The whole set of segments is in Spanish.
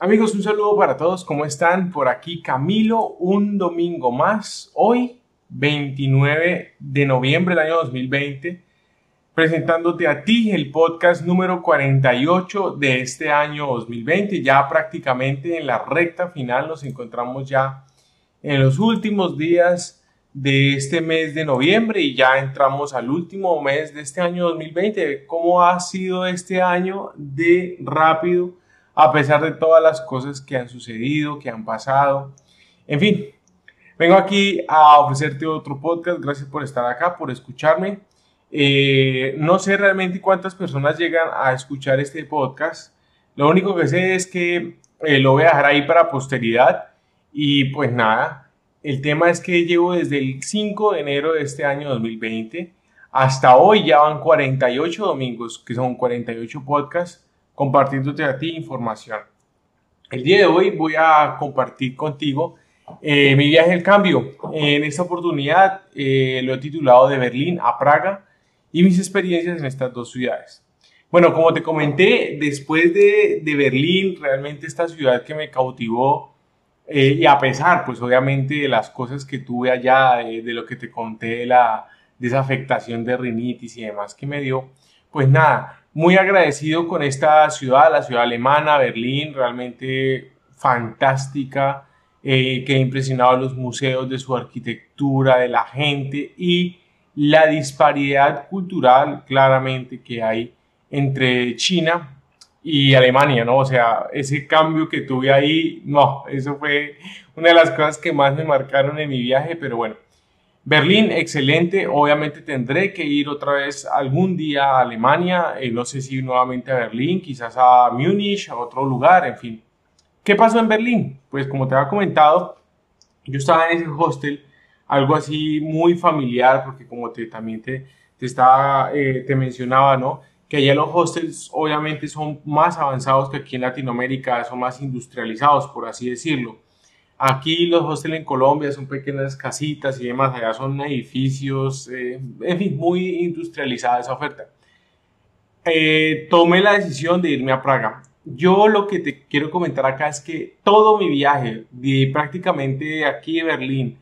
Amigos, un saludo para todos. ¿Cómo están? Por aquí Camilo, un domingo más. Hoy, 29 de noviembre del año 2020, presentándote a ti el podcast número 48 de este año 2020. Ya prácticamente en la recta final nos encontramos ya en los últimos días de este mes de noviembre y ya entramos al último mes de este año 2020. ¿Cómo ha sido este año de rápido? A pesar de todas las cosas que han sucedido, que han pasado. En fin, vengo aquí a ofrecerte otro podcast. Gracias por estar acá, por escucharme. Eh, no sé realmente cuántas personas llegan a escuchar este podcast. Lo único que sé es que eh, lo voy a dejar ahí para posteridad. Y pues nada, el tema es que llevo desde el 5 de enero de este año 2020 hasta hoy ya van 48 domingos, que son 48 podcasts compartiéndote a ti información. El día de hoy voy a compartir contigo eh, mi viaje al cambio. En esta oportunidad eh, lo he titulado de Berlín a Praga y mis experiencias en estas dos ciudades. Bueno, como te comenté, después de, de Berlín, realmente esta ciudad que me cautivó eh, y a pesar, pues obviamente, de las cosas que tuve allá, de, de lo que te conté, de, la, de esa afectación de rinitis y demás que me dio, pues nada, muy agradecido con esta ciudad, la ciudad alemana, Berlín, realmente fantástica, eh, que ha impresionado los museos de su arquitectura, de la gente y la disparidad cultural claramente que hay entre China y Alemania, ¿no? O sea, ese cambio que tuve ahí, no, eso fue una de las cosas que más me marcaron en mi viaje, pero bueno, Berlín, excelente. Obviamente tendré que ir otra vez algún día a Alemania. Eh, no sé si nuevamente a Berlín, quizás a Múnich, a otro lugar, en fin. ¿Qué pasó en Berlín? Pues como te había comentado, yo estaba en ese hostel, algo así muy familiar, porque como te, también te, te, estaba, eh, te mencionaba, ¿no? Que allá los hostels obviamente son más avanzados que aquí en Latinoamérica, son más industrializados, por así decirlo. Aquí los hostels en Colombia son pequeñas casitas y demás, allá son edificios, eh, en fin, muy industrializada esa oferta. Eh, tomé la decisión de irme a Praga. Yo lo que te quiero comentar acá es que todo mi viaje, de prácticamente aquí de Berlín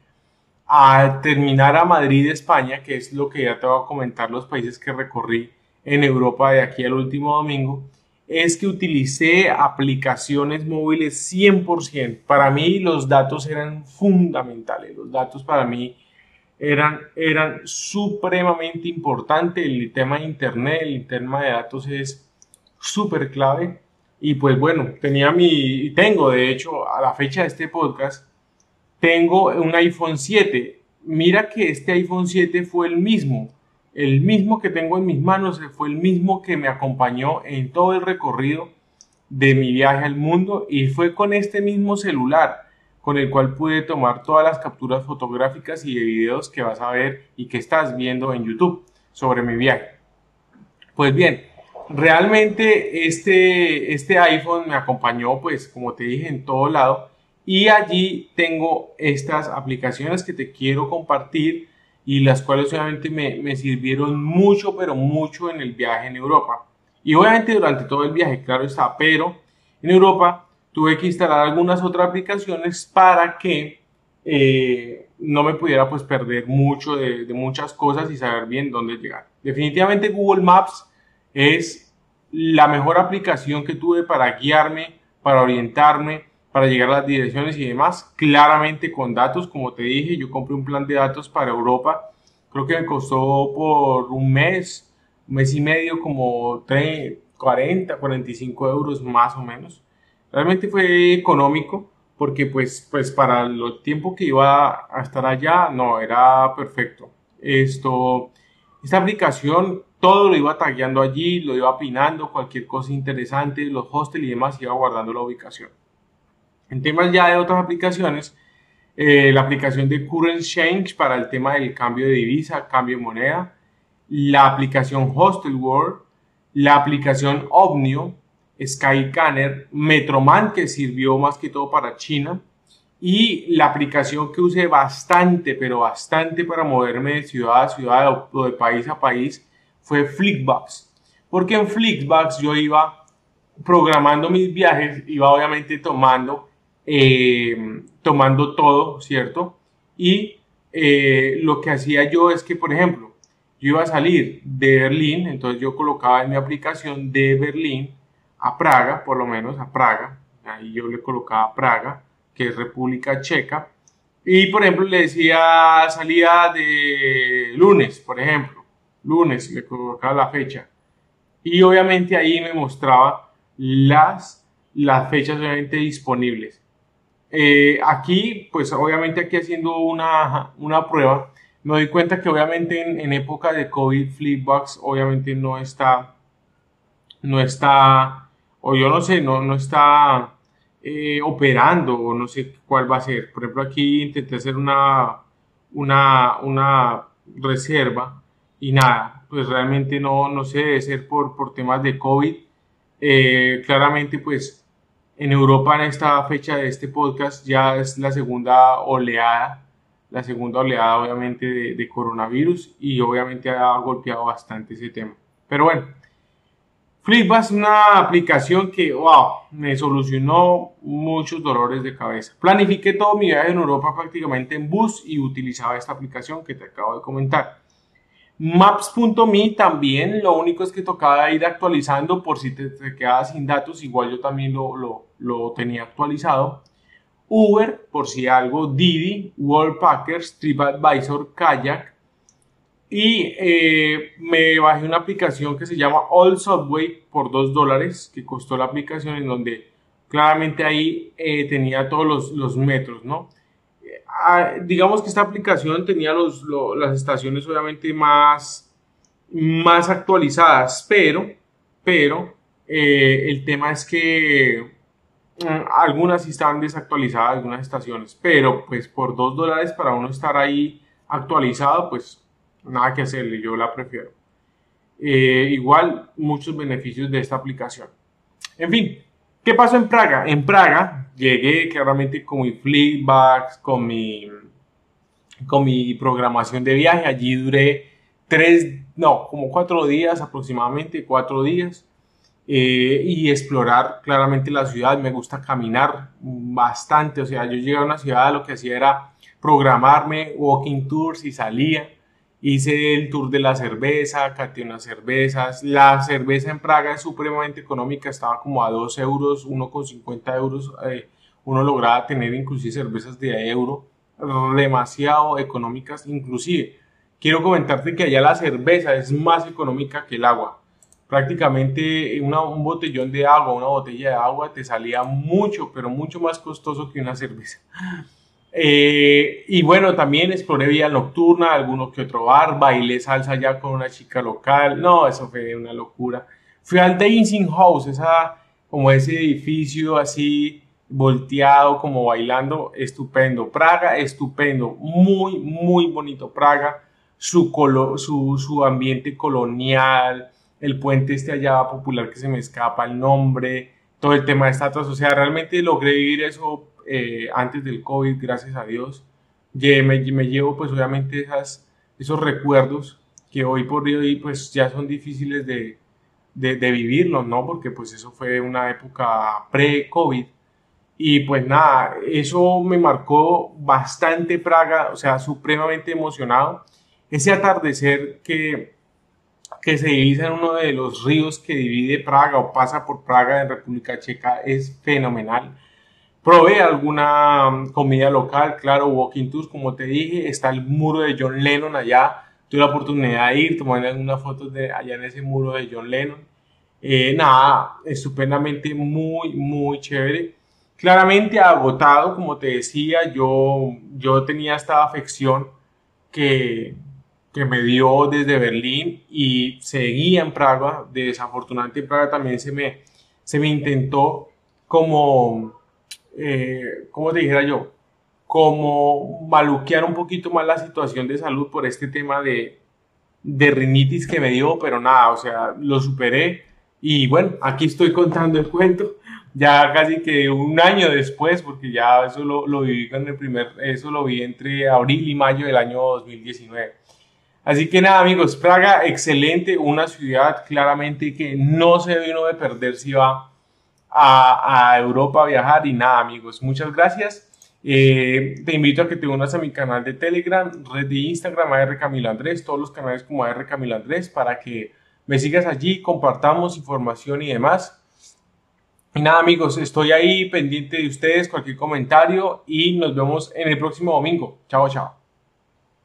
a terminar a Madrid, España, que es lo que ya te voy a comentar los países que recorrí en Europa de aquí al último domingo, es que utilicé aplicaciones móviles 100%. Para mí los datos eran fundamentales. Los datos para mí eran, eran supremamente importantes. El tema de Internet, el tema de datos es súper clave. Y pues bueno, tenía mi, tengo de hecho a la fecha de este podcast, tengo un iPhone 7. Mira que este iPhone 7 fue el mismo el mismo que tengo en mis manos fue el mismo que me acompañó en todo el recorrido de mi viaje al mundo y fue con este mismo celular con el cual pude tomar todas las capturas fotográficas y de videos que vas a ver y que estás viendo en YouTube sobre mi viaje. Pues bien, realmente este, este iPhone me acompañó pues como te dije en todo lado y allí tengo estas aplicaciones que te quiero compartir y las cuales obviamente me, me, sirvieron mucho, pero mucho en el viaje en Europa. Y obviamente durante todo el viaje, claro está, pero en Europa tuve que instalar algunas otras aplicaciones para que eh, no me pudiera pues perder mucho de, de, muchas cosas y saber bien dónde llegar. Definitivamente Google Maps es la mejor aplicación que tuve para guiarme, para orientarme, para llegar a las direcciones y demás, claramente con datos, como te dije, yo compré un plan de datos para Europa, creo que me costó por un mes, mes y medio, como 30, 40, 45 euros más o menos. Realmente fue económico porque pues, pues para el tiempo que iba a estar allá, no, era perfecto. Esto, esta aplicación, todo lo iba tagueando allí, lo iba pinando, cualquier cosa interesante, los hostels y demás, iba guardando la ubicación. En temas ya de otras aplicaciones, eh, la aplicación de Current Change para el tema del cambio de divisa, cambio de moneda, la aplicación Hostel World, la aplicación Omnio, Skycanner, Metroman que sirvió más que todo para China y la aplicación que usé bastante, pero bastante para moverme de ciudad a ciudad o de país a país fue Flickbox. Porque en Flickbox yo iba programando mis viajes, iba obviamente tomando, eh, tomando todo, ¿cierto? Y eh, lo que hacía yo es que, por ejemplo, yo iba a salir de Berlín, entonces yo colocaba en mi aplicación de Berlín a Praga, por lo menos a Praga, ahí yo le colocaba Praga, que es República Checa, y por ejemplo le decía salida de lunes, por ejemplo, lunes, le colocaba la fecha, y obviamente ahí me mostraba las, las fechas obviamente disponibles. Eh, aquí, pues obviamente aquí haciendo una, una prueba, me doy cuenta que obviamente en, época de COVID, Flipbox obviamente no está, no está, o yo no sé, no, no está eh, operando, o no sé cuál va a ser. Por ejemplo, aquí intenté hacer una, una, una reserva y nada, pues realmente no, no sé, debe ser por, por temas de COVID. Eh, claramente, pues en Europa en esta fecha de este podcast ya es la segunda oleada la segunda oleada obviamente de, coronavirus y obviamente ha golpeado bastante ese tema. Pero bueno, Flipba es una aplicación que, wow, me solucionó muchos dolores de cabeza. Planifiqué todo mi viaje en Europa prácticamente en bus y utilizaba esta aplicación que te acabo de comentar. Maps.me también, lo único es que tocaba ir actualizando por si te, te quedabas sin datos, igual yo también lo, lo, lo tenía actualizado. Uber, por si algo, Didi, Worldpackers, TripAdvisor, Kayak. Y eh, me bajé una aplicación que se llama All Subway por 2 dólares, que costó la aplicación en donde claramente ahí eh, tenía todos los, metros, ¿no? Digamos que esta aplicación tenía los, las estaciones obviamente más, más actualizadas, pero, pero eh, el tema es que Mm, algunas están desactualizadas, algunas estaciones, pero pues por 2 dólares para uno estar ahí actualizado, pues nada que hacerle, yo la prefiero. Eh, igual muchos beneficios de esta aplicación. En fin, ¿qué pasó en Praga? En Praga llegué claramente con mi flipbacks, con mi, con mi programación de viaje. Allí duré tres, no, como cuatro días aproximadamente, cuatro días. Eh, y explorar claramente la ciudad. Me gusta caminar bastante, o sea, yo llegué a una ciudad, lo que hacía era programarme walking tours y salía. Hice el tour de la cerveza, caté unas cervezas. La cerveza en Praga es supremamente económica, estaba como a 2 euros, 1,50 euros. Eh, uno lograba tener inclusive cervezas de euro demasiado económicas. Inclusive, quiero comentarte que allá la cerveza es más económica que el agua prácticamente un botellón de agua, una botella de agua te salía mucho, pero mucho más costoso que una cerveza. Eh, y bueno, también exploré vía nocturna, alguno que otro bar, bailé salsa ya con una chica local. No, eso fue una locura. Fui al Dancing House, esa, como ese edificio así volteado, como bailando, estupendo. Praga, estupendo, muy, muy bonito Praga. Su, su, su ambiente colonial, el puente este allá popular que se me escapa el nombre, todo el tema de estatuas, o sea, realmente logré vivir eso eh, antes del COVID, gracias a Dios. Me, me llevo pues obviamente esas, esos recuerdos que hoy por hoy pues ya son difíciles de, de, de vivirlos, ¿no? Porque pues eso fue una época pre-COVID. Y pues nada, eso me marcó bastante Praga, o sea, supremamente emocionado. Ese atardecer que que se divisa en uno de los ríos que divide Praga o pasa por Praga en República Checa es fenomenal. Probé alguna mm, comida local, claro, walking tours, como te dije, está el muro de John Lennon allá, tuve la oportunidad de ir, tomar algunas fotos de allá en ese muro de John Lennon. Eh, nada, estupendamente muy, muy chévere. Claramente agotado, como te decía, yo, yo tenía esta afección que, que me dio desde Berlín y seguía en Praga. Desafortunadamente en Praga también se me, se me intentó como, eh, como te dijera yo, como maluquear un poquito más la situación de salud por este tema de, de rinitis que me dio, pero nada, o sea, lo superé y bueno, aquí estoy contando el cuento, ya casi que un año después, porque ya eso lo, lo viví con el primer, eso lo vi entre abril y mayo del año 2019. Así que nada, amigos, Praga, excelente, una ciudad claramente que no se debe uno de perder si va a, Europa viajar y nada, amigos. Muchas gracias. Eh, te invito a que te unas a mi canal de Telegram, red de Instagram, AR Camilo Andrés, todos los canales como AR Camilo Andrés, para que me sigas allí, compartamos información y demás. Y nada amigos, estoy ahí pendiente de ustedes, cualquier comentario y nos vemos en el próximo domingo. Chao, chao.